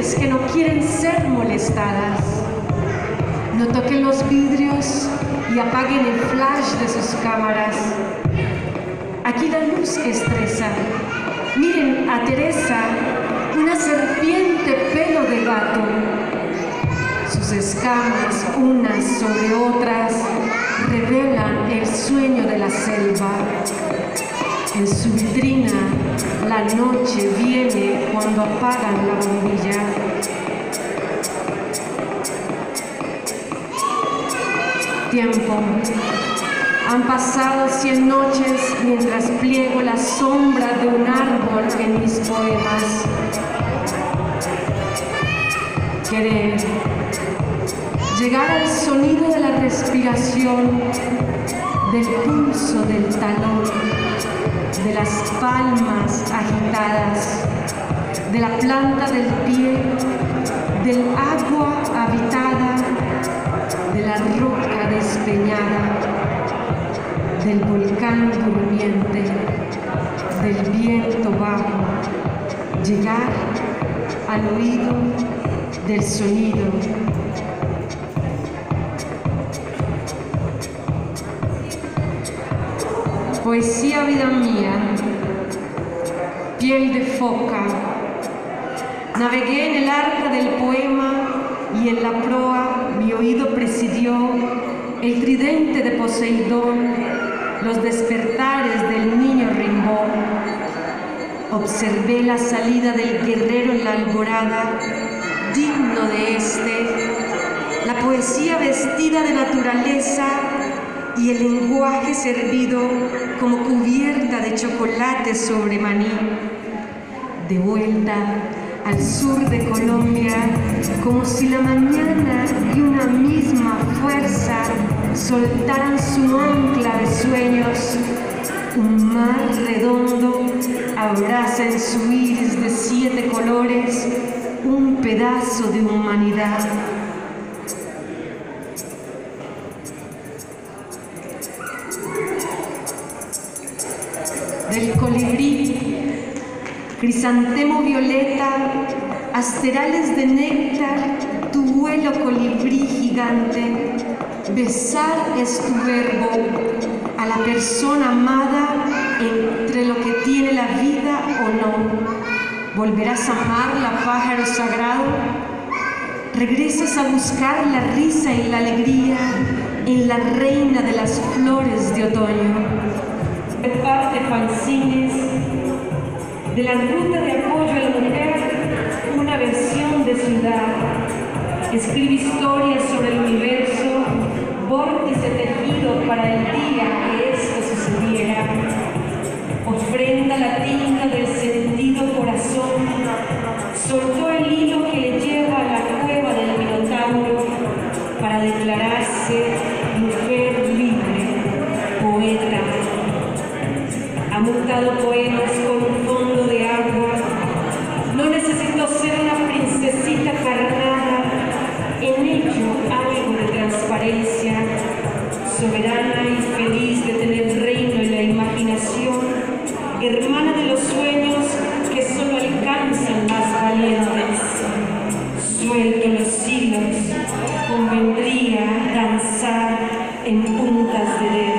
que no quieren ser molestadas. No toquen los vidrios y apaguen el flash de sus cámaras. Aquí la luz estresa. Miren a Teresa, una serpiente pelo de gato. Sus escamas, unas sobre otras, revelan el sueño de la selva. En su vitrina, la noche viene cuando apagan la bombilla. Tiempo. Han pasado cien noches mientras pliego la sombra de un árbol en mis poemas. Querer llegar al sonido de la respiración, del pulso del talón, de las palmas agitadas, de la planta del pie, del agua habitada, de la roca despeñada, del volcán durmiente, del viento bajo, llegar al oído del sonido Poesía vida mía, piel de foca. Navegué en el arca del poema y en la proa mi oído presidió el tridente de Poseidón, los despertares del niño Rimbaud. Observé la salida del guerrero en la alborada, digno de este, la poesía vestida de naturaleza y el lenguaje servido como cubierta de chocolate sobre maní. De vuelta al sur de Colombia, como si la mañana y una misma fuerza soltaran su ancla de sueños. Un mar redondo abraza en su iris de siete colores un pedazo de humanidad. Del colibrí, crisantemo violeta, asterales de néctar, tu vuelo colibrí gigante, besar es tu verbo a la persona amada entre lo que tiene la vida o no. ¿Volverás a amarla, pájaro sagrado? ¿Regresas a buscar la risa y la alegría en la reina de las flores de otoño? Parte fanzines de la ruta de apoyo a la mujer, una versión de ciudad. Escribe historias sobre el universo, vórtice tejido para el día que esto sucediera. Ofrenda latina del sentido corazón, soltó el hilo que le lleva a la cueva del Minotauro para declararse Han buscado poemas con un fondo de agua. No necesito ser una princesita carnada. En ello algo de transparencia. Soberana y feliz de tener reino en la imaginación. Hermana de los sueños que solo alcanzan las valientes. Suelto los hilos. Convendría danzar en puntas de dedo.